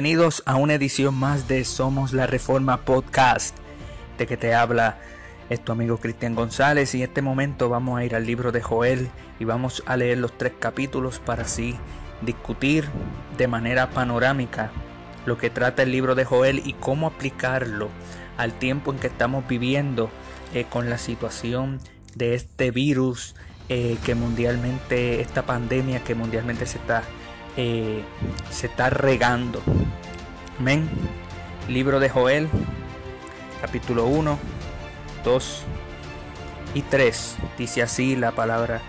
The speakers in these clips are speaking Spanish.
Bienvenidos a una edición más de Somos la Reforma Podcast, de que te habla es tu amigo Cristian González y en este momento vamos a ir al libro de Joel y vamos a leer los tres capítulos para así discutir de manera panorámica lo que trata el libro de Joel y cómo aplicarlo al tiempo en que estamos viviendo eh, con la situación de este virus eh, que mundialmente, esta pandemia que mundialmente se está eh, se está regando. Amén. Libro de Joel, capítulo 1, 2 y 3. Dice así la palabra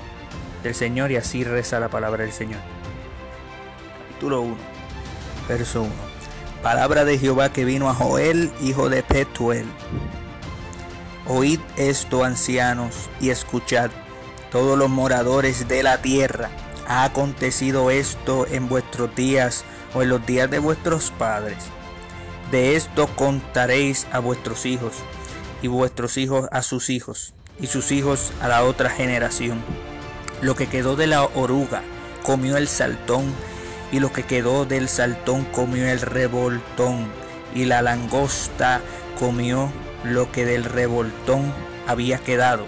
del Señor y así reza la palabra del Señor. Capítulo 1, verso 1. Palabra de Jehová que vino a Joel, hijo de Petuel. Oíd esto, ancianos, y escuchad, todos los moradores de la tierra ¿Ha acontecido esto en vuestros días o en los días de vuestros padres? De esto contaréis a vuestros hijos, y vuestros hijos a sus hijos, y sus hijos a la otra generación. Lo que quedó de la oruga comió el saltón, y lo que quedó del saltón comió el revoltón, y la langosta comió lo que del revoltón había quedado.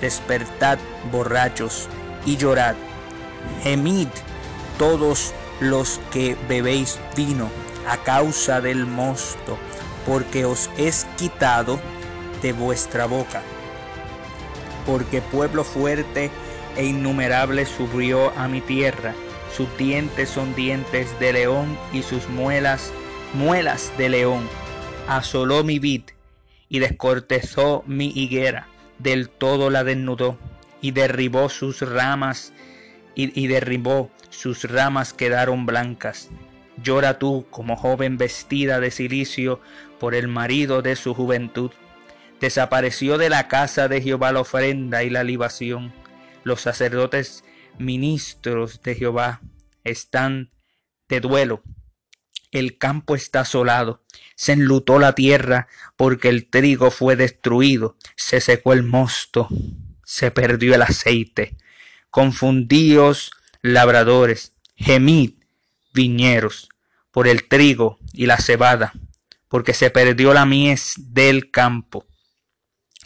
Despertad, borrachos, y llorad Gemid todos los que bebéis vino a causa del mosto, porque os es quitado de vuestra boca. Porque pueblo fuerte e innumerable subió a mi tierra, sus dientes son dientes de león y sus muelas, muelas de león. Asoló mi vid y descortezó mi higuera, del todo la desnudó y derribó sus ramas y, derribó, sus ramas quedaron blancas. Llora tú como joven vestida de silicio por el marido de su juventud. Desapareció de la casa de Jehová la ofrenda y la libación. Los sacerdotes ministros de Jehová están de duelo. El campo está asolado. Se enlutó la tierra porque el trigo fue destruido. Se secó el mosto. Se perdió el aceite confundíos labradores, gemid viñeros, por el trigo y la cebada, porque se perdió la mies del campo.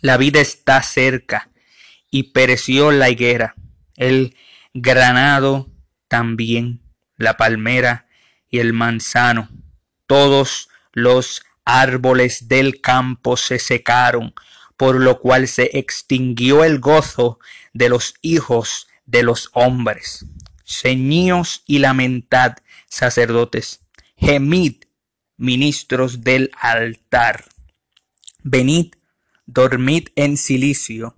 La vida está cerca y pereció la higuera, el granado también, la palmera y el manzano. Todos los árboles del campo se secaron, por lo cual se extinguió el gozo de los hijos de los hombres. Ceñíos y lamentad, sacerdotes. Gemid, ministros del altar. Venid, dormid en silicio,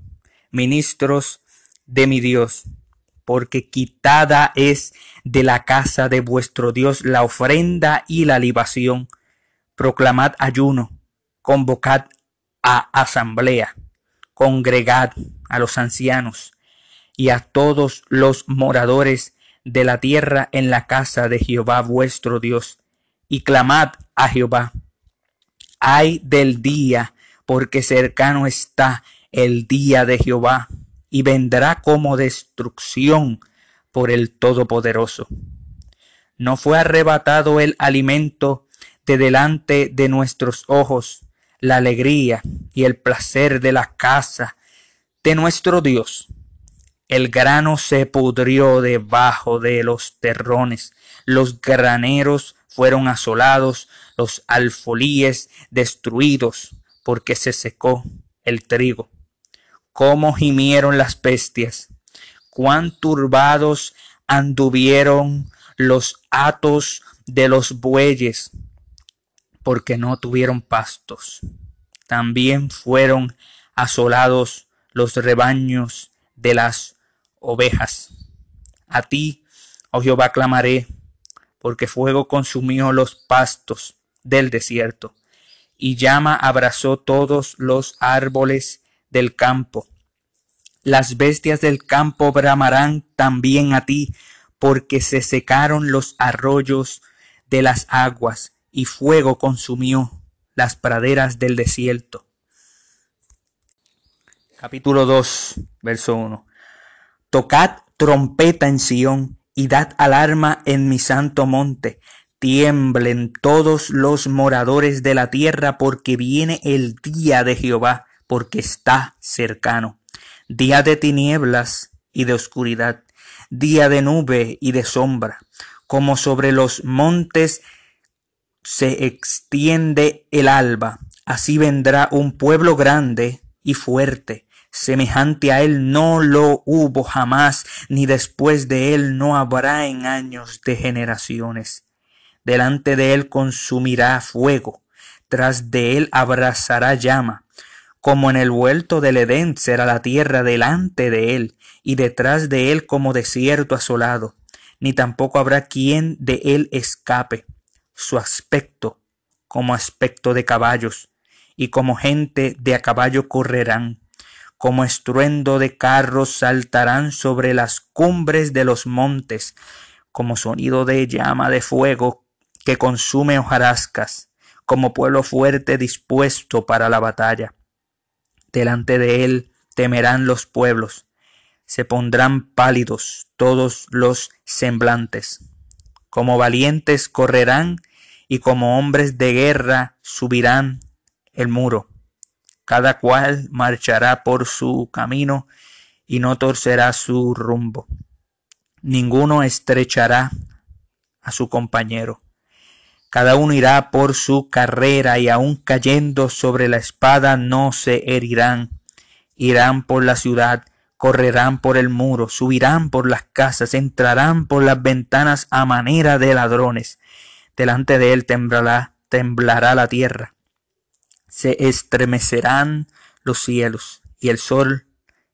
ministros de mi Dios, porque quitada es de la casa de vuestro Dios la ofrenda y la libación. Proclamad ayuno, convocad a asamblea, congregad a los ancianos, y a todos los moradores de la tierra en la casa de Jehová vuestro Dios, y clamad a Jehová. Ay del día, porque cercano está el día de Jehová, y vendrá como destrucción por el Todopoderoso. No fue arrebatado el alimento de delante de nuestros ojos, la alegría y el placer de la casa de nuestro Dios el grano se pudrió debajo de los terrones, los graneros fueron asolados, los alfolíes destruidos, porque se secó el trigo. Cómo gimieron las bestias, cuán turbados anduvieron los atos de los bueyes, porque no tuvieron pastos. También fueron asolados los rebaños de las ovejas. A ti, oh Jehová, clamaré, porque fuego consumió los pastos del desierto, y llama abrazó todos los árboles del campo. Las bestias del campo bramarán también a ti, porque se secaron los arroyos de las aguas, y fuego consumió las praderas del desierto. Capítulo 2, verso 1. Tocad trompeta en Sión y dad alarma en mi santo monte. tiemblen todos los moradores de la tierra, porque viene el día de Jehová, porque está cercano. Día de tinieblas y de oscuridad, día de nube y de sombra, como sobre los montes se extiende el alba, así vendrá un pueblo grande y fuerte, semejante a él no lo hubo jamás, ni después de él no habrá en años de generaciones. Delante de él consumirá fuego, tras de él abrazará llama, como en el vuelto del Edén será la tierra delante de él, y detrás de él como desierto asolado, ni tampoco habrá quien de él escape. Su aspecto como aspecto de caballos, y como gente de a caballo correrán, como estruendo de carros saltarán sobre las cumbres de los montes, como sonido de llama de fuego que consume hojarascas, como pueblo fuerte dispuesto para la batalla. Delante de él temerán los pueblos, se pondrán pálidos todos los semblantes. Como valientes correrán y como hombres de guerra subirán el muro. Cada cual marchará por su camino y no torcerá su rumbo. Ninguno estrechará a su compañero. Cada uno irá por su carrera y aun cayendo sobre la espada no se herirán. Irán por la ciudad, correrán por el muro, subirán por las casas, entrarán por las ventanas a manera de ladrones. Delante de él temblará, temblará la tierra. Se estremecerán los cielos y el sol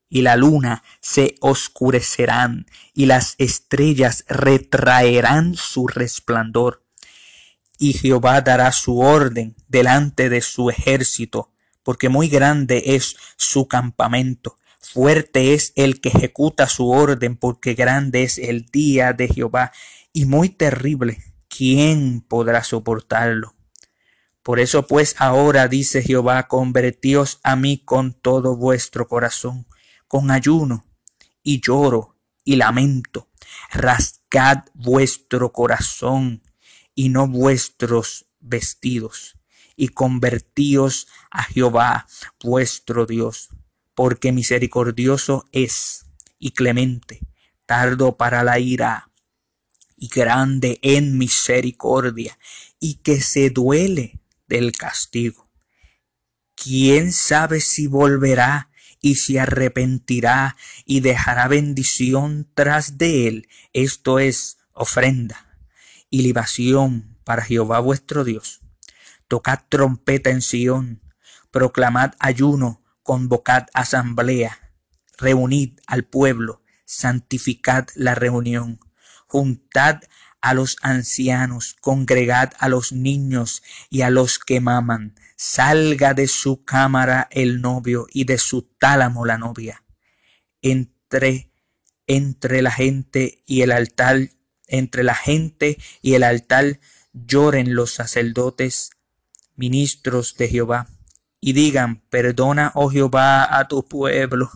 y la luna se oscurecerán y las estrellas retraerán su resplandor y Jehová dará su orden delante de su ejército, porque muy grande es su campamento. Fuerte es el que ejecuta su orden, porque grande es el día de Jehová, y muy terrible. ¿Quién podrá soportarlo? Por eso pues ahora dice Jehová, convertíos a mí con todo vuestro corazón, con ayuno y lloro y lamento. Rasgad vuestro corazón y no vuestros vestidos, y convertíos a Jehová vuestro Dios, porque misericordioso es y clemente, tardo para la ira y grande en misericordia, y que se duele del castigo. ¿Quién sabe si volverá y se arrepentirá y dejará bendición tras de él? Esto es ofrenda y libación para Jehová vuestro Dios. Tocad trompeta en Sión, proclamad ayuno, convocad asamblea, reunid al pueblo, santificad la reunión, juntad a los ancianos, congregad a los niños y a los que maman, salga de su cámara el novio y de su tálamo la novia. Entre entre la gente y el altar entre la gente y el altar lloren los sacerdotes, ministros de Jehová, y digan, perdona, oh Jehová, a tu pueblo,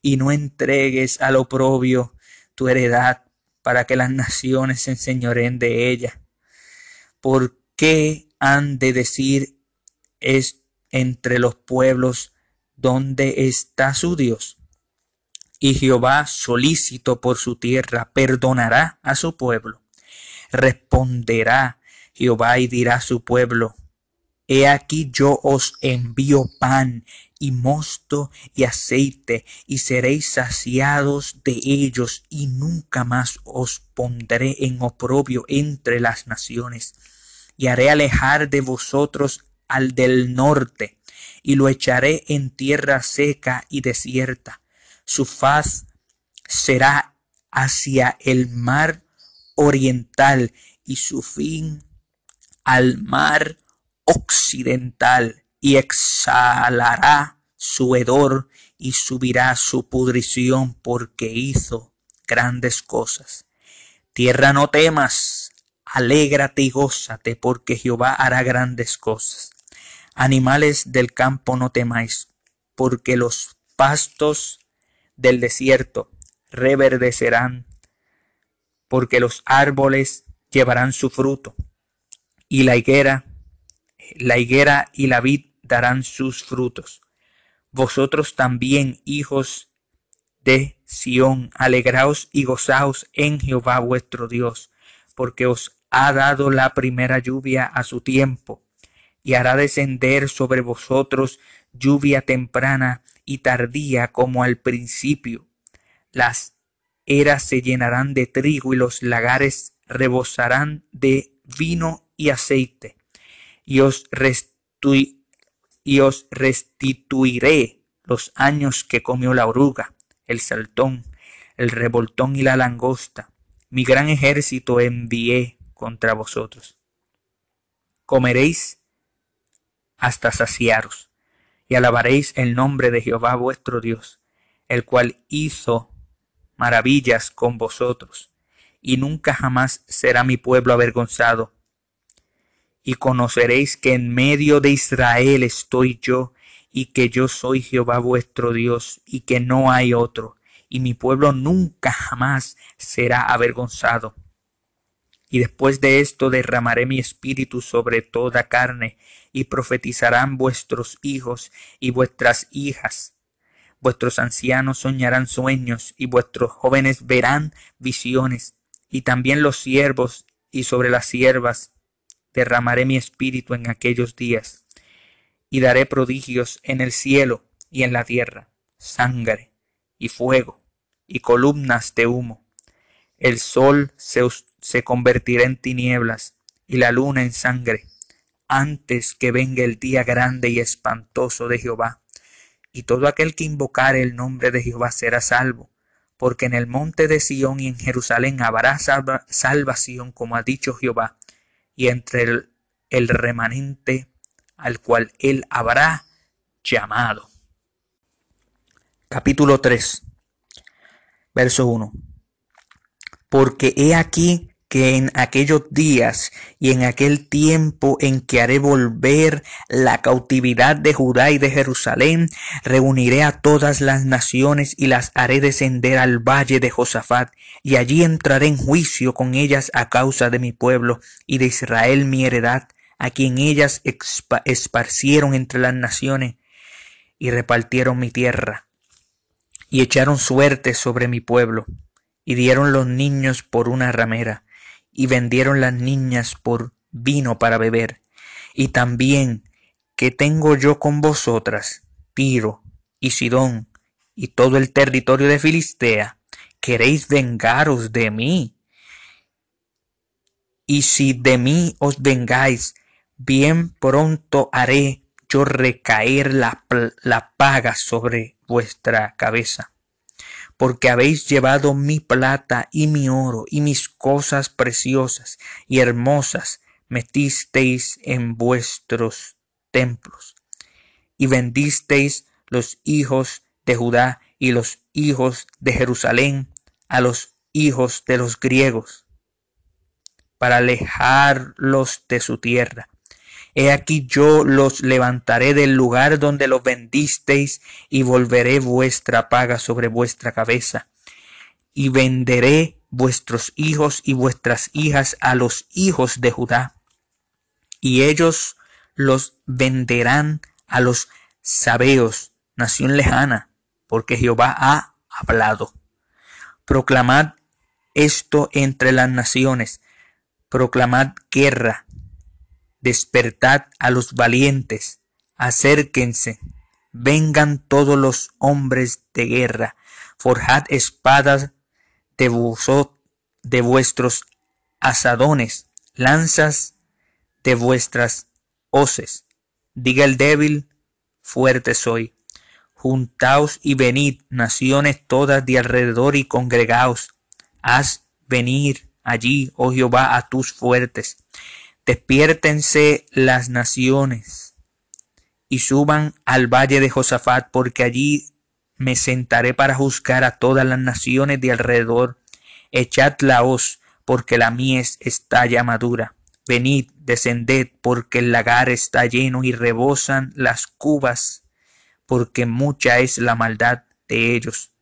y no entregues al oprobio tu heredad, para que las naciones se enseñoren de ella. ¿Por qué han de decir es entre los pueblos dónde está su Dios? y Jehová, solícito por su tierra, perdonará a su pueblo. Responderá Jehová y dirá a su pueblo, He aquí yo os envío pan y mosto y aceite, y seréis saciados de ellos, y nunca más os pondré en oprobio entre las naciones, y haré alejar de vosotros al del norte, y lo echaré en tierra seca y desierta, su faz será hacia el mar oriental y su fin al mar occidental y exhalará su hedor y subirá su pudrición porque hizo grandes cosas. Tierra no temas, alégrate y gózate porque Jehová hará grandes cosas. Animales del campo no temáis, porque los pastos del desierto reverdecerán, porque los árboles llevarán su fruto, y la higuera, la higuera y la vid darán sus frutos. Vosotros también, hijos de Sión, alegraos y gozaos en Jehová vuestro Dios, porque os ha dado la primera lluvia a su tiempo, y hará descender sobre vosotros lluvia temprana y tardía como al principio. Las eras se llenarán de trigo y los lagares rebosarán de vino y aceite, y os, os restituiré los años que comió la oruga, el saltón, el revoltón y la langosta. Mi gran ejército envié contra vosotros. Comeréis hasta saciaros, y alabaréis el nombre de Jehová vuestro Dios, el cual hizo maravillas con vosotros, y nunca jamás será mi pueblo avergonzado. Y conoceréis que en medio de Israel estoy yo, y que yo soy Jehová vuestro Dios, y que no hay otro, y mi pueblo nunca jamás será avergonzado. Y después de esto derramaré mi espíritu sobre toda carne, y profetizarán vuestros hijos y vuestras hijas. Vuestros ancianos soñarán sueños, y vuestros jóvenes verán visiones, y también los siervos y sobre las siervas derramaré mi espíritu en aquellos días, y daré prodigios en el cielo y en la tierra, sangre y fuego y columnas de humo. El sol se, se convertirá en tinieblas y la luna en sangre, antes que venga el día grande y espantoso de Jehová. Y todo aquel que invocare el nombre de Jehová será salvo, porque en el monte de Sión y en Jerusalén habrá salvación, como ha dicho Jehová, y entre el, remanente al cual él habrá llamado. Capítulo 3 Verso 1. Porque he aquí que en aquellos días y en aquel tiempo en que haré volver la cautividad de Judá y de Jerusalén, reuniré a todas las naciones y las haré descender al valle de Josafat, y allí entraré en juicio con ellas a causa de mi pueblo y de Israel mi heredad, a quien ellas esparcieron entre las naciones y repartieron mi tierra y echaron suerte sobre mi pueblo, y dieron los niños por una ramera, y vendieron las niñas por vino para beber. Y también que tengo yo con vosotras, Piro y Sidón, y todo el territorio de Filistea, queréis vengaros de mí. Y si de mí os vengáis, bien pronto haré yo recaer la, la paga sobre vuestra cabeza. Porque habéis llevado mi plata y mi oro y mis cosas preciosas y hermosas metisteis en vuestros templos. Y vendisteis los hijos de Judá y los hijos de Jerusalén a los hijos de los griegos para alejarlos de su tierra He aquí yo los levantaré del lugar donde los vendisteis y volveré vuestra paga sobre vuestra cabeza. Y venderé vuestros hijos y vuestras hijas a los hijos de Judá. Y ellos los venderán a los sabeos, nación lejana, porque Jehová ha hablado. Proclamad esto entre las naciones, proclamad guerra despertad a los valientes, acérquense, vengan todos los hombres de guerra, forjad espadas de, de vuestros asadones, lanzas de vuestras hoces. Diga el débil, fuerte soy. Juntaos y venid, naciones todas de alrededor, y congregaos. Haz venir allí, oh Jehová, a tus fuertes Despiértense las naciones y suban al valle de Josafat, porque allí me sentaré para juzgar a todas las naciones de alrededor. Echad la hoz, porque la mies está ya madura. Venid, descended, porque el lagar está lleno y rebosan las cubas, porque mucha es la maldad de ellos.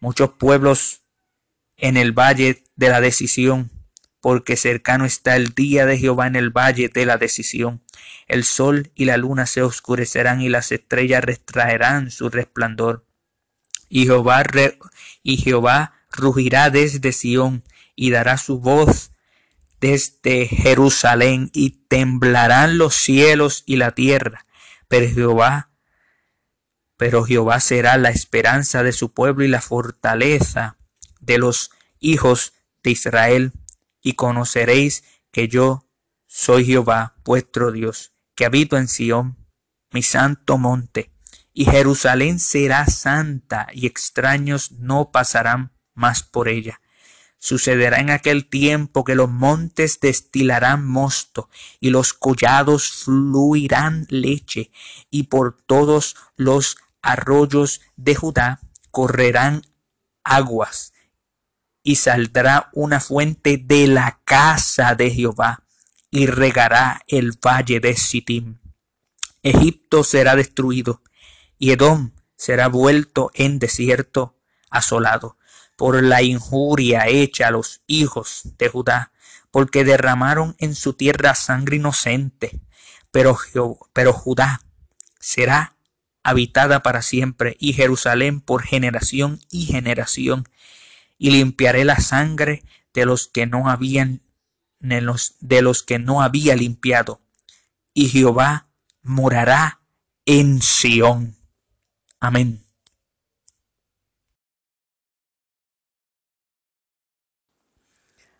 Muchos pueblos en el valle de la decisión, porque cercano está el día de Jehová en el valle de la decisión. El sol y la luna se oscurecerán y las estrellas retraerán su resplandor. Y Jehová, y Jehová rugirá desde Sión y dará su voz desde Jerusalén y temblarán los cielos y la tierra. Pero Jehová, pero Jehová será la esperanza de su pueblo y la fortaleza de los hijos de Israel. Y conoceréis que yo soy Jehová, vuestro Dios, que habito en Sión, mi santo monte. Y Jerusalén será santa y extraños no pasarán más por ella Sucederá en aquel tiempo que los montes destilarán mosto y los collados fluirán leche y por todos los arroyos de Judá correrán aguas y saldrá una fuente de la casa de Jehová y regará el valle de Sittim. Egipto será destruido y Edom será vuelto en desierto asolado por la injuria hecha a los hijos de Judá, porque derramaron en su tierra sangre inocente. Pero, pero Judá será habitada para siempre y Jerusalén por generación y generación. Y limpiaré la sangre de los que no habían de los, de los que no había limpiado. Y Jehová morará en Sión. Amén.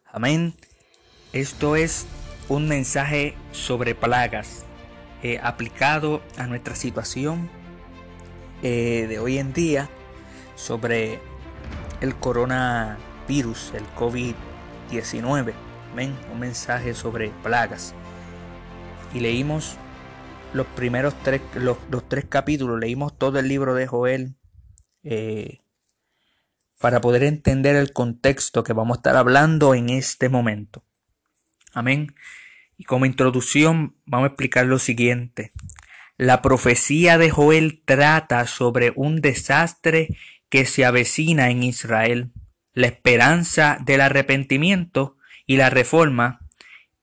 Amén. Esto es un mensaje sobre plagas eh, aplicado a nuestra situación eh, de hoy en día sobre el coronavirus, el COVID-19. Amén. Un mensaje sobre plagas. Y leímos los primeros tres, los, tres capítulos, leímos todo el libro de Joel. Eh, para poder entender el contexto que vamos a estar hablando en este momento. Amén. Y como introducción vamos a explicar lo siguiente. La profecía de Joel trata sobre un desastre que se avecina en Israel, la esperanza del arrepentimiento y la reforma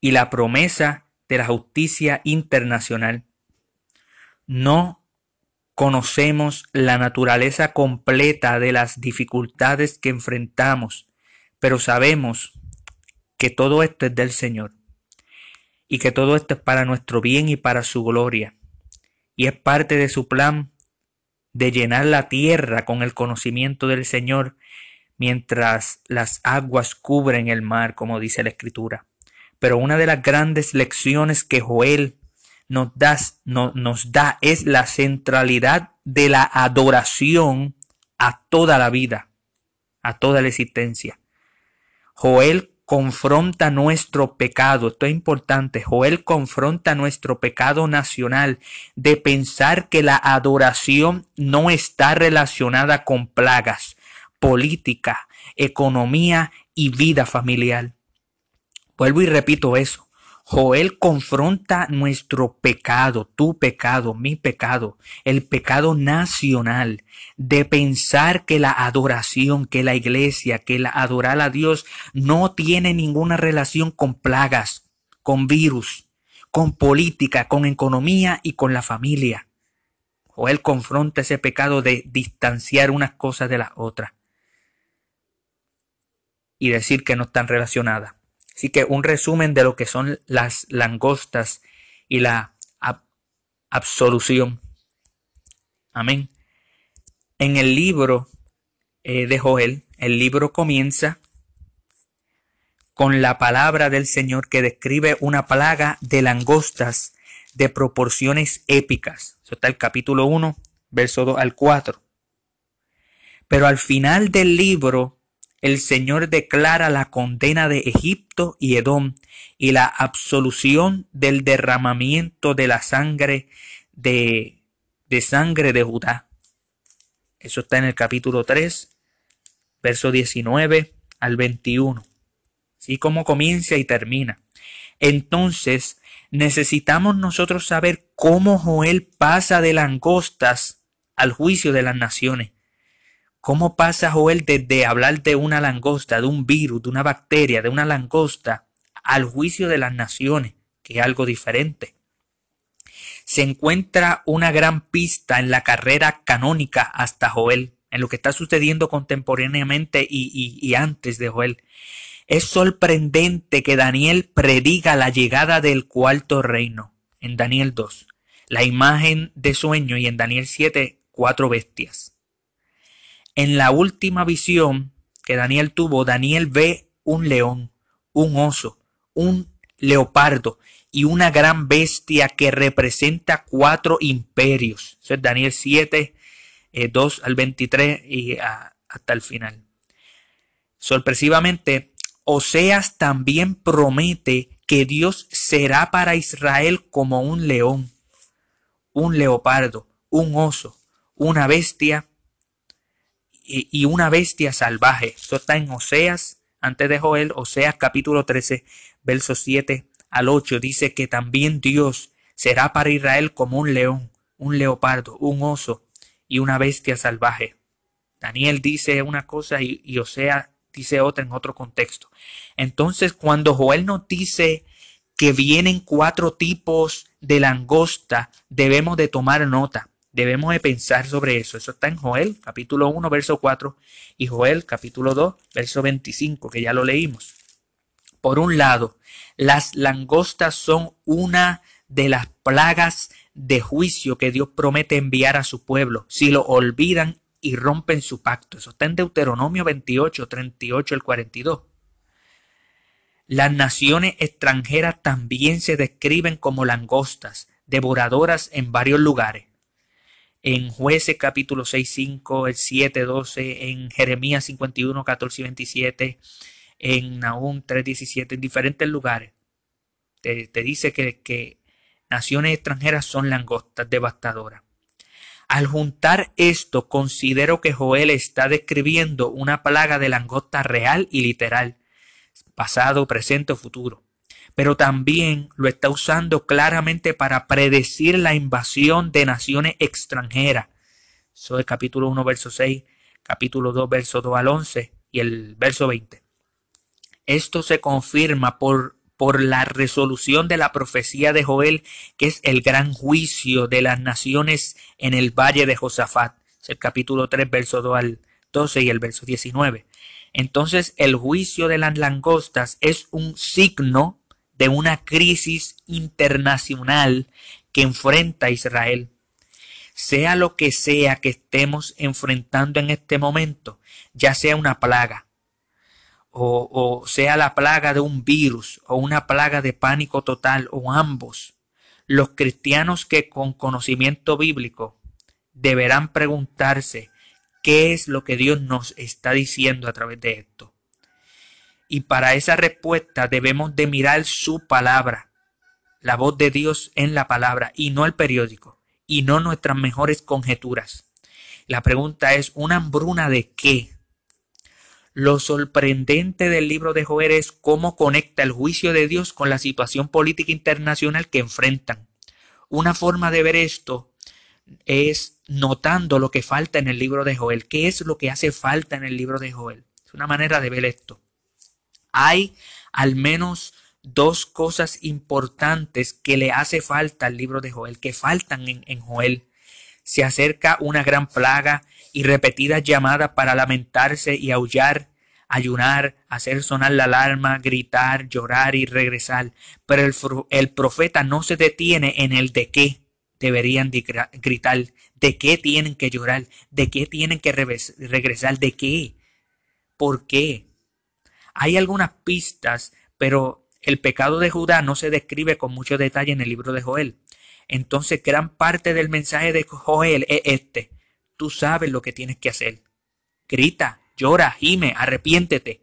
y la promesa de la justicia internacional. No conocemos la naturaleza completa de las dificultades que enfrentamos, pero sabemos que todo esto es del Señor y que todo esto es para nuestro bien y para su gloria. Y es parte de su plan de llenar la tierra con el conocimiento del Señor mientras las aguas cubren el mar, como dice la Escritura. Pero una de las grandes lecciones que Joel nos, nos da es la centralidad de la adoración a toda la vida, a toda la existencia. Joel confronta nuestro pecado, esto es importante, Joel confronta nuestro pecado nacional de pensar que la adoración no está relacionada con plagas, política, economía y vida familiar. Vuelvo y repito eso. Joel confronta nuestro pecado, tu pecado, mi pecado, el pecado nacional de pensar que la adoración, que la iglesia, que la adorar a Dios no tiene ninguna relación con plagas, con virus, con política, con economía y con la familia. Joel confronta ese pecado de distanciar unas cosas de las otras y decir que no están relacionadas. Así que un resumen de lo que son las langostas y la absolución. Amén. En el libro eh, de Joel, el libro comienza con la palabra del Señor que describe una plaga de langostas de proporciones épicas. Eso está el capítulo 1, verso 2 al 4. Pero al final del libro el Señor declara la condena de Egipto y Edom y la absolución del derramamiento de la sangre de, de sangre de Judá. Eso está en el capítulo 3, verso 19 al 21. Así como comienza y termina. Entonces, necesitamos nosotros saber cómo Joel pasa de langostas al juicio de las naciones. ¿Cómo pasa Joel desde hablar de una langosta, de un virus, de una bacteria, de una langosta, al juicio de las naciones, que es algo diferente. Se encuentra una gran pista en la carrera canónica hasta Joel, en lo que está sucediendo contemporáneamente y, antes de Joel. Es sorprendente que Daniel prediga la llegada del cuarto reino en Daniel 2, la imagen de sueño y en Daniel 7, cuatro bestias. En la última visión que Daniel tuvo, Daniel ve un león, un oso, un leopardo y una gran bestia que representa cuatro imperios. Eso es Daniel 7, 2 eh, al 23 y hasta el final. Sorpresivamente, Oseas también promete que Dios será para Israel como un león, un leopardo, un oso, una bestia y, una bestia salvaje. Esto está en Oseas, antes de Joel, Oseas capítulo 13, versos 7 al 8. Dice que también Dios será para Israel como un león, un leopardo, un oso y una bestia salvaje. Daniel dice una cosa y, y Oseas dice otra en otro contexto. Entonces, cuando Joel nos dice que vienen cuatro tipos de langosta, debemos de tomar nota. Debemos de pensar sobre eso. Eso está en Joel, capítulo 1, verso 4, y Joel, capítulo 2, verso 25, que ya lo leímos. Por un lado, las langostas son una de las plagas de juicio que Dios promete enviar a su pueblo si lo olvidan y rompen su pacto. Eso está en Deuteronomio 28, 38 el 42. Las naciones extranjeras también se describen como langostas, devoradoras en varios lugares en Jueces capítulo 6, 5, el 7, 12, en Jeremías 51, 14 y 27, en Nahum 3, 17, en diferentes lugares. Te, dice que, que naciones extranjeras son langostas devastadoras. Al juntar esto, considero que Joel está describiendo una plaga de langosta real y literal, pasado, presente o futuro pero también lo está usando claramente para predecir la invasión de naciones extranjeras. Eso es capítulo 1, verso 6, capítulo 2, verso 2 al 11 y el verso 20. Esto se confirma por, por la resolución de la profecía de Joel, que es el gran juicio de las naciones en el valle de Josafat. Es el capítulo 3, verso 2 al 12 y el verso 19. Entonces el juicio de las langostas es un signo de una crisis internacional que enfrenta Israel. Sea lo que sea que estemos enfrentando en este momento, ya sea una plaga, o, o, sea la plaga de un virus, o una plaga de pánico total, o ambos, los cristianos que con conocimiento bíblico deberán preguntarse qué es lo que Dios nos está diciendo a través de esto. Y para esa respuesta debemos de mirar su palabra, la voz de Dios en la palabra y no el periódico y no nuestras mejores conjeturas. La pregunta es, ¿una hambruna de qué? Lo sorprendente del libro de Joel es cómo conecta el juicio de Dios con la situación política internacional que enfrentan. Una forma de ver esto es notando lo que falta en el libro de Joel. ¿Qué es lo que hace falta en el libro de Joel? Es una manera de ver esto hay al menos dos cosas importantes que le hace falta al libro de Joel, que faltan en, Joel. Se acerca una gran plaga y repetidas llamadas para lamentarse y aullar, ayunar, hacer sonar la alarma, gritar, llorar y regresar. Pero el, profeta no se detiene en el de qué deberían gritar, de qué tienen que llorar, de qué tienen que regresar, de qué, por qué. Hay algunas pistas, pero el pecado de Judá no se describe con mucho detalle en el libro de Joel. Entonces, gran parte del mensaje de Joel es este. Tú sabes lo que tienes que hacer. Grita, llora, gime, arrepiéntete.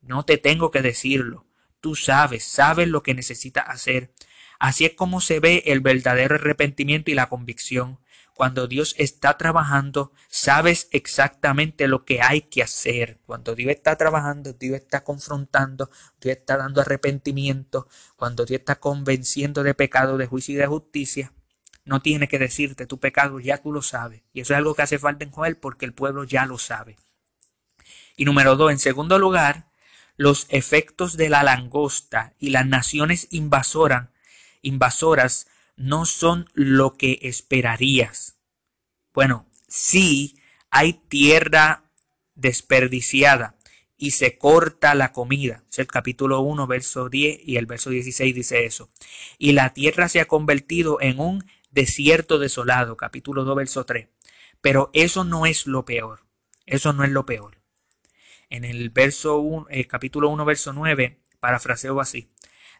No te tengo que decirlo. Tú sabes, sabes lo que necesitas hacer. Así es como se ve el verdadero arrepentimiento y la convicción. Cuando Dios está trabajando, sabes exactamente lo que hay que hacer. Cuando Dios está trabajando, Dios está confrontando, Dios está dando arrepentimiento, cuando Dios está convenciendo de pecado, de juicio y de justicia, no tiene que decirte tu pecado, ya tú lo sabes. Y eso es algo que hace falta en Joel porque el pueblo ya lo sabe. Y número dos, en segundo lugar, los efectos de la langosta y las naciones invasoras, invasoras no son lo que esperarías. Bueno, sí hay tierra desperdiciada y se corta la comida. Es el capítulo 1, verso 10 y el verso 16 dice eso. Y la tierra se ha convertido en un desierto desolado. Capítulo 2, verso 3. Pero eso no es lo peor. Eso no es lo peor. En el verso 1, el capítulo 1, verso 9, parafraseo así.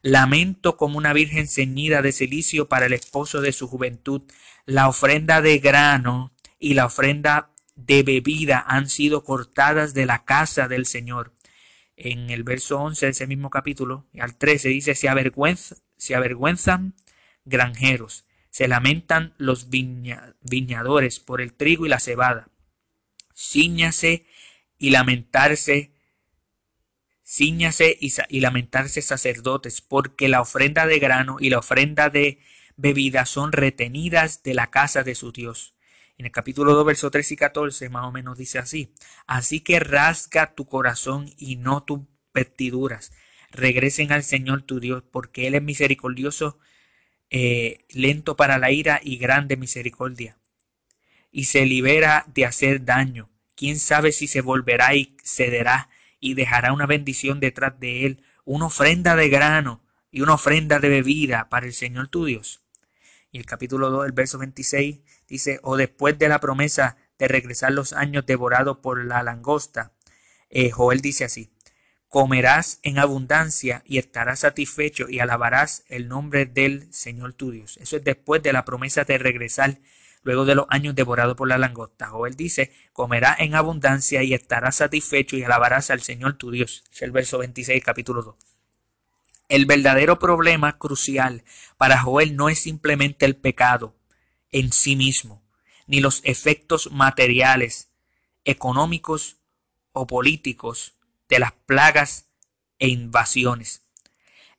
Lamento como una virgen ceñida de silicio para el esposo de su juventud. La ofrenda de grano y la ofrenda de bebida han sido cortadas de la casa del Señor. En el verso 11 de ese mismo capítulo, al 13 dice, se, avergüenza, se avergüenzan granjeros, se lamentan los viñadores por el trigo y la cebada. Cíñase y lamentarse Cíñase y, lamentarse sacerdotes, porque la ofrenda de grano y la ofrenda de bebida son retenidas de la casa de su Dios. En el capítulo 2, versos 3 y 14, más o menos dice así. Así que rasga tu corazón y no tus vestiduras. Regresen al Señor tu Dios, porque Él es misericordioso, eh, lento para la ira y grande misericordia. Y se libera de hacer daño. Quién sabe si se volverá y cederá y dejará una bendición detrás de él, una ofrenda de grano y una ofrenda de bebida para el Señor tu Dios. Y el capítulo 2, el verso 26 dice, o después de la promesa de regresar los años devorados por la langosta, eh, Joel dice así, comerás en abundancia y estarás satisfecho y alabarás el nombre del Señor tu Dios. Eso es después de la promesa de regresar luego de los años devorados por la langosta. Joel dice, comerá en abundancia y estarás satisfecho y alabarás al Señor tu Dios. Es el verso 26, capítulo 2. El verdadero problema crucial para Joel no es simplemente el pecado en sí mismo, ni los efectos materiales, económicos o políticos de las plagas e invasiones.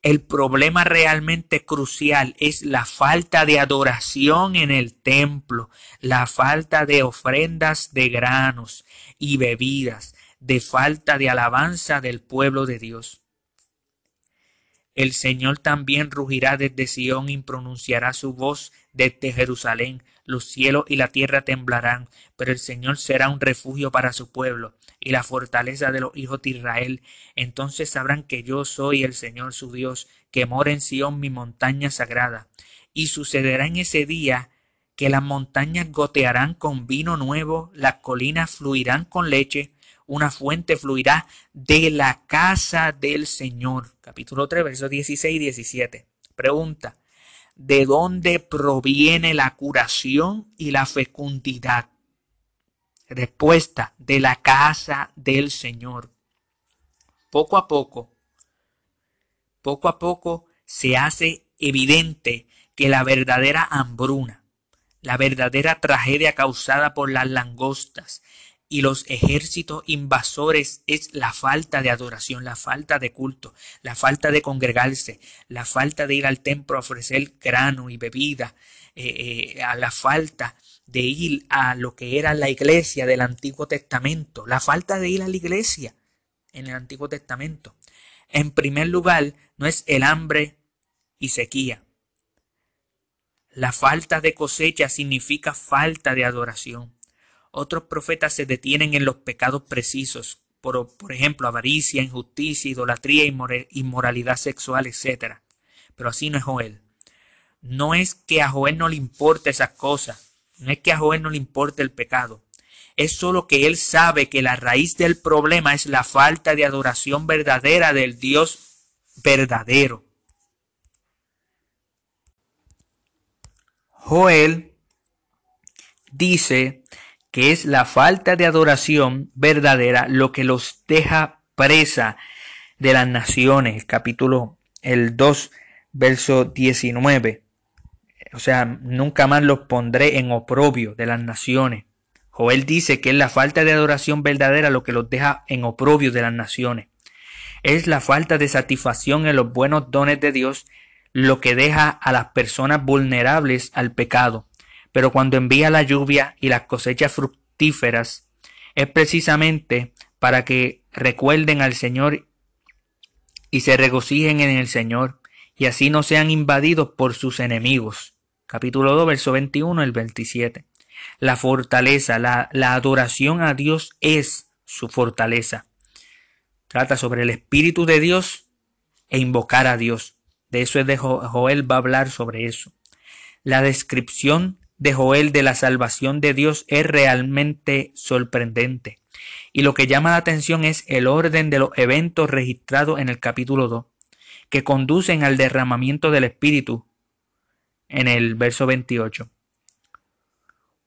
El problema realmente crucial es la falta de adoración en el templo, la falta de ofrendas de granos y bebidas, de falta de alabanza del pueblo de Dios. El Señor también rugirá desde Sión y pronunciará su voz desde Jerusalén. Los cielos y la tierra temblarán, pero el Señor será un refugio para su pueblo y la fortaleza de los hijos de Israel. Entonces sabrán que yo soy el Señor su Dios, que mora en Sión mi montaña sagrada. Y sucederá en ese día que las montañas gotearán con vino nuevo, las colinas fluirán con leche, una fuente fluirá de la casa del Señor. Capítulo 3, versos 16 y 17. Pregunta, ¿de dónde proviene la curación y la fecundidad? Respuesta, de la casa del Señor. Poco a poco, poco a poco se hace evidente que la verdadera hambruna, la verdadera tragedia causada por las langostas y los ejércitos invasores es la falta de adoración, la falta de culto, la falta de congregarse, la falta de ir al templo a ofrecer grano y bebida, eh, eh, la falta de ir a lo que era la iglesia del Antiguo Testamento, la falta de ir a la iglesia en el Antiguo Testamento. En primer lugar, no es el hambre y sequía. La falta de cosecha significa falta de adoración. Otros profetas se detienen en los pecados precisos, por, por ejemplo, avaricia, injusticia, idolatría, inmoralidad sexual, etc. Pero así no es Joel. No es que a Joel no le importe esas cosas, no es que a Joel no le importe el pecado. Es solo que él sabe que la raíz del problema es la falta de adoración verdadera del Dios verdadero. Joel dice que es la falta de adoración verdadera lo que los deja presa de las naciones. Capítulo el 2, verso 19. O sea, nunca más los pondré en oprobio de las naciones. Joel dice que es la falta de adoración verdadera lo que los deja en oprobio de las naciones. Es la falta de satisfacción en los buenos dones de Dios lo que deja a las personas vulnerables al pecado. Pero cuando envía la lluvia y las cosechas fructíferas, es precisamente para que recuerden al Señor y se regocijen en el Señor, y así no sean invadidos por sus enemigos. Capítulo 2, verso 21 el 27. La fortaleza, la, la adoración a Dios es su fortaleza. Trata sobre el Espíritu de Dios e invocar a Dios. De eso es de Joel va a hablar sobre eso. La descripción de Joel de la salvación de Dios es realmente sorprendente. Y lo que llama la atención es el orden de los eventos registrados en el capítulo 2, que conducen al derramamiento del Espíritu en el verso 28.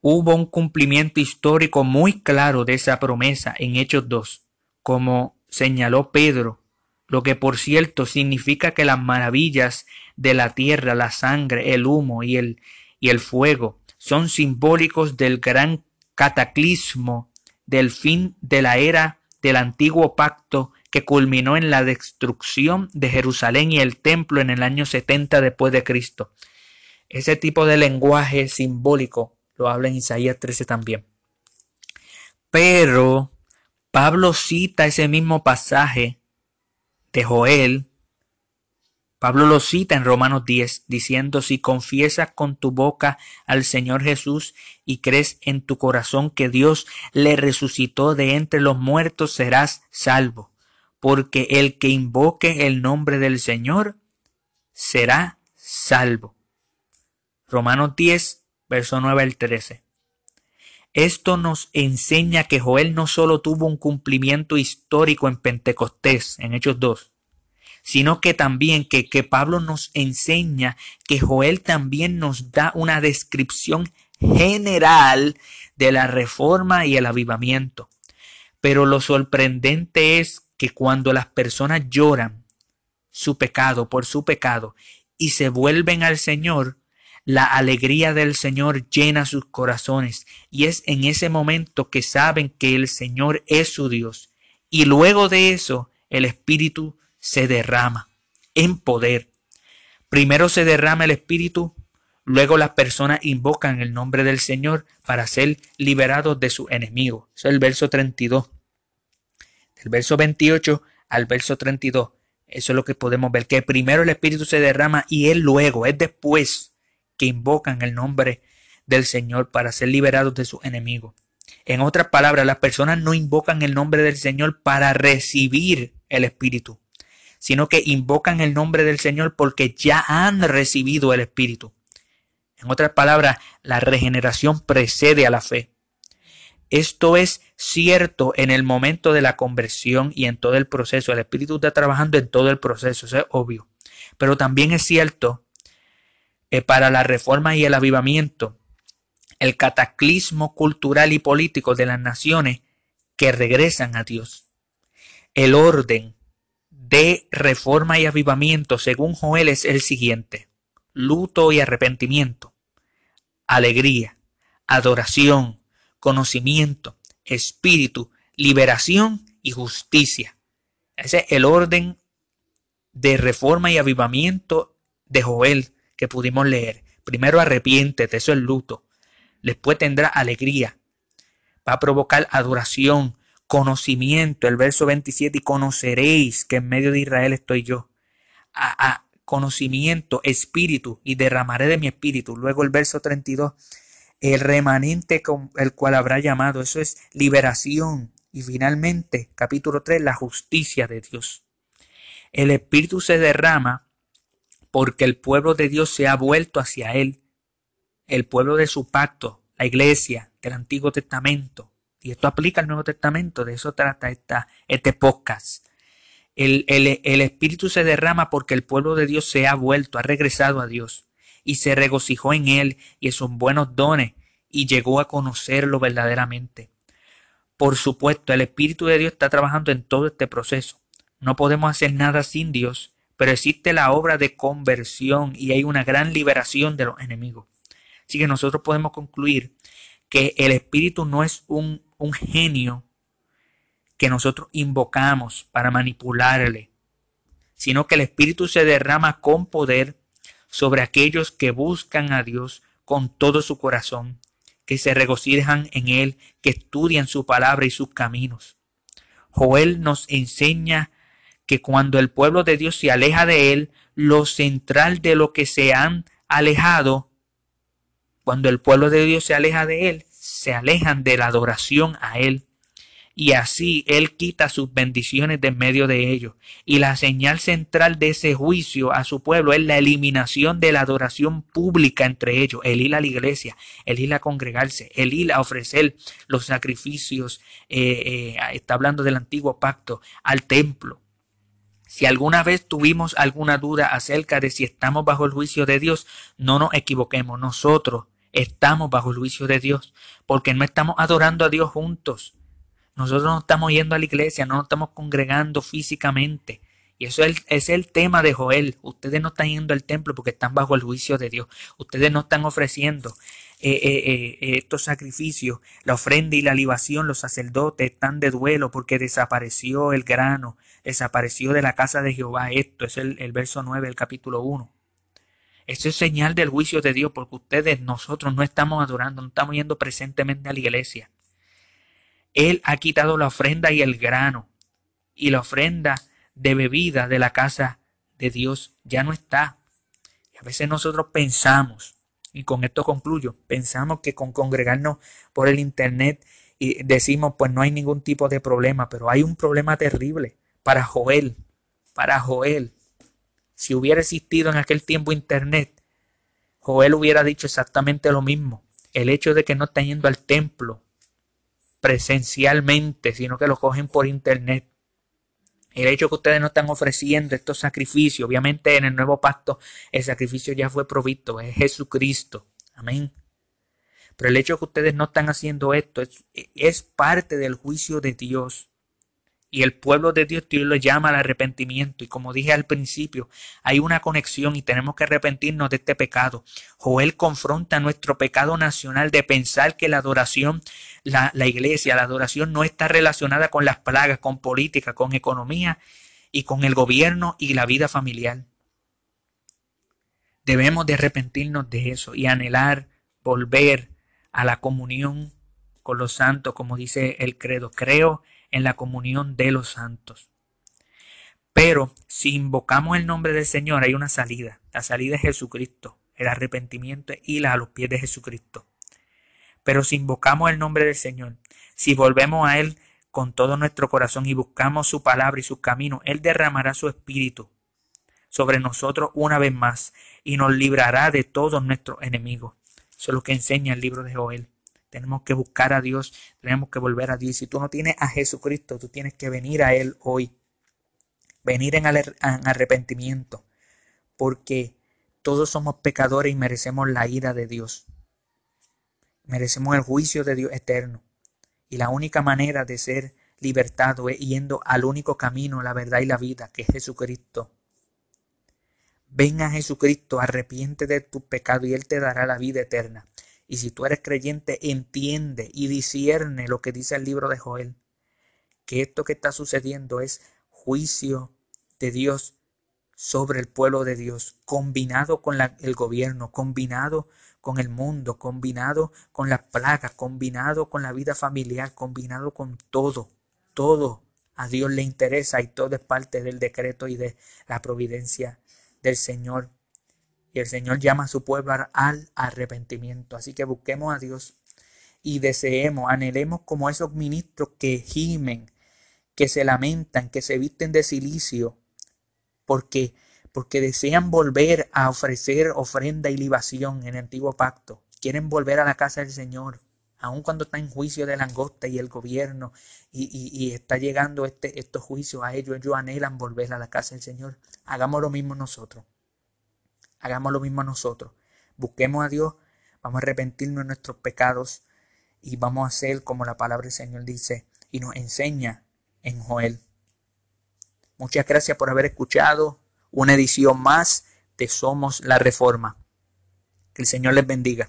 Hubo un cumplimiento histórico muy claro de esa promesa en Hechos 2, como señaló Pedro, lo que por cierto significa que las maravillas de la tierra, la sangre, el humo y el, y el fuego son simbólicos del gran cataclismo del fin de la era del antiguo pacto que culminó en la destrucción de Jerusalén y el templo en el año 70 después de Cristo. Ese tipo de lenguaje simbólico lo habla en Isaías 13 también. Pero Pablo cita ese mismo pasaje de Joel Pablo lo cita en Romanos 10, diciendo, si confiesas con tu boca al Señor Jesús y crees en tu corazón que Dios le resucitó de entre los muertos, serás salvo, porque el que invoque el nombre del Señor será salvo. Romanos 10, verso 9 al 13. Esto nos enseña que Joel no solo tuvo un cumplimiento histórico en Pentecostés, en Hechos 2, sino que también que, que Pablo nos enseña que Joel también nos da una descripción general de la reforma y el avivamiento. Pero lo sorprendente es que cuando las personas lloran su pecado por su pecado y se vuelven al Señor, la alegría del Señor llena sus corazones y es en ese momento que saben que el Señor es su Dios. Y luego de eso, el Espíritu se derrama en poder. Primero se derrama el Espíritu, luego las personas invocan el nombre del Señor para ser liberados de su enemigo. Eso es el verso 32. Del verso 28 al verso 32. Eso es lo que podemos ver, que primero el Espíritu se derrama y él luego, es después que invocan el nombre del Señor para ser liberados de su enemigo. En otras palabras, las personas no invocan el nombre del Señor para recibir el Espíritu sino que invocan el nombre del Señor porque ya han recibido el Espíritu. En otras palabras, la regeneración precede a la fe. Esto es cierto en el momento de la conversión y en todo el proceso. El Espíritu está trabajando en todo el proceso, eso es obvio. Pero también es cierto eh, para la reforma y el avivamiento, el cataclismo cultural y político de las naciones que regresan a Dios. El orden de reforma y avivamiento, según Joel, es el siguiente. Luto y arrepentimiento, alegría, adoración, conocimiento, espíritu, liberación y justicia. Ese es el orden de reforma y avivamiento de Joel que pudimos leer. Primero arrepiéntete, eso es luto. Después tendrá alegría. Va a provocar adoración, conocimiento, el verso 27, y conoceréis que en medio de Israel estoy yo. Conocimiento, espíritu, y derramaré de mi espíritu. Luego el verso 32, el remanente con el cual habrá llamado, eso es liberación. Y finalmente, capítulo 3, la justicia de Dios. El espíritu se derrama porque el pueblo de Dios se ha vuelto hacia él, el pueblo de su pacto, la iglesia del Antiguo Testamento, y esto aplica al Nuevo Testamento, de eso trata este podcast. El, el, Espíritu se derrama porque el pueblo de Dios se ha vuelto, ha regresado a Dios y se regocijó en Él y en sus buenos dones y llegó a conocerlo verdaderamente. Por supuesto, el Espíritu de Dios está trabajando en todo este proceso. No podemos hacer nada sin Dios, pero existe la obra de conversión y hay una gran liberación de los enemigos. Así que nosotros podemos concluir que el Espíritu no es un un genio que nosotros invocamos para manipularle, sino que el Espíritu se derrama con poder sobre aquellos que buscan a Dios con todo su corazón, que se regocijan en Él, que estudian su palabra y sus caminos. Joel nos enseña que cuando el pueblo de Dios se aleja de él, lo central de lo que se han alejado, cuando el pueblo de Dios se aleja de él, se alejan de la adoración a él y así Él quita sus bendiciones de en medio de ellos. Y la señal central de ese juicio a su pueblo es la eliminación de la adoración pública entre ellos, el ir a la iglesia, el ir a congregarse, el ir a ofrecer los sacrificios, eh, eh, está hablando del antiguo pacto, al templo. Si alguna vez tuvimos alguna duda acerca de si estamos bajo el juicio de Dios, no nos equivoquemos, nosotros estamos bajo el juicio de Dios, porque no estamos adorando a Dios juntos. Nosotros no estamos yendo a la iglesia, no estamos congregando físicamente. Y eso es el, tema de Joel. Ustedes no están yendo al templo porque están bajo el juicio de Dios. Ustedes no están ofreciendo eh, eh, eh, estos sacrificios, la ofrenda y la libación. Los sacerdotes están de duelo porque desapareció el grano, desapareció de la casa de Jehová. Esto es el, el verso 9 del capítulo 1. Eso es señal del juicio de Dios porque ustedes, nosotros no estamos adorando, no estamos yendo presentemente a la iglesia. Él ha quitado la ofrenda y el grano, y la ofrenda de bebida de la casa de Dios ya no está. Y a veces nosotros pensamos, y con esto concluyo, pensamos que con congregarnos por el Internet y decimos, pues no hay ningún tipo de problema, pero hay un problema terrible para Joel, para Joel. Si hubiera existido en aquel tiempo Internet, Joel hubiera dicho exactamente lo mismo. El hecho de que no está yendo al templo, presencialmente, sino que lo cogen por internet. El hecho que ustedes no están ofreciendo estos sacrificios, obviamente en el nuevo pacto el sacrificio ya fue provisto, es Jesucristo. Amén. Pero el hecho que ustedes no están haciendo esto es, es parte del juicio de Dios. Y el pueblo de Dios, lo llama al arrepentimiento. Y como dije al principio, hay una conexión y tenemos que arrepentirnos de este pecado. Joel confronta nuestro pecado nacional de pensar que la adoración, la, la iglesia, la adoración no está relacionada con las plagas, con política, con economía y con el gobierno y la vida familiar. Debemos de arrepentirnos de eso y anhelar volver a la comunión con los santos, como dice el credo. Creo en la comunión de los santos. Pero si invocamos el nombre del Señor hay una salida. La salida es Jesucristo, el arrepentimiento y la a los pies de Jesucristo. Pero si invocamos el nombre del Señor, si volvemos a Él con todo nuestro corazón y buscamos su palabra y su camino, Él derramará su espíritu sobre nosotros una vez más y nos librará de todos nuestros enemigos. Eso es lo que enseña el libro de Joel. Tenemos que buscar a Dios, tenemos que volver a Dios. Si tú no tienes a Jesucristo, tú tienes que venir a Él hoy. Venir en arrepentimiento. Porque todos somos pecadores y merecemos la ira de Dios. Merecemos el juicio de Dios eterno. Y la única manera de ser libertado es yendo al único camino, la verdad y la vida, que es Jesucristo. Ven a Jesucristo, arrepiente de tu pecado y Él te dará la vida eterna. Y si tú eres creyente, entiende y discierne lo que dice el libro de Joel, que esto que está sucediendo es juicio de Dios sobre el pueblo de Dios, combinado con el gobierno, combinado con el mundo, combinado con las plagas, combinado con la vida familiar, combinado con todo, todo a Dios le interesa y todo es parte del decreto y de la providencia del Señor. Y el Señor llama a su pueblo al arrepentimiento. Así que busquemos a Dios y deseemos, anhelemos como esos ministros que gimen, que se lamentan, que se visten de silicio, porque, porque desean volver a ofrecer ofrenda y libación en el antiguo pacto. Quieren volver a la casa del Señor, aun cuando está en juicio de langosta y el gobierno y, está llegando este, estos juicios a ellos, ellos anhelan volver a la casa del Señor. Hagamos lo mismo nosotros. Hagamos lo mismo nosotros. Busquemos a Dios, vamos a arrepentirnos de nuestros pecados y vamos a hacer como la palabra del Señor dice y nos enseña en Joel. Muchas gracias por haber escuchado una edición más de Somos la Reforma. Que el Señor les bendiga.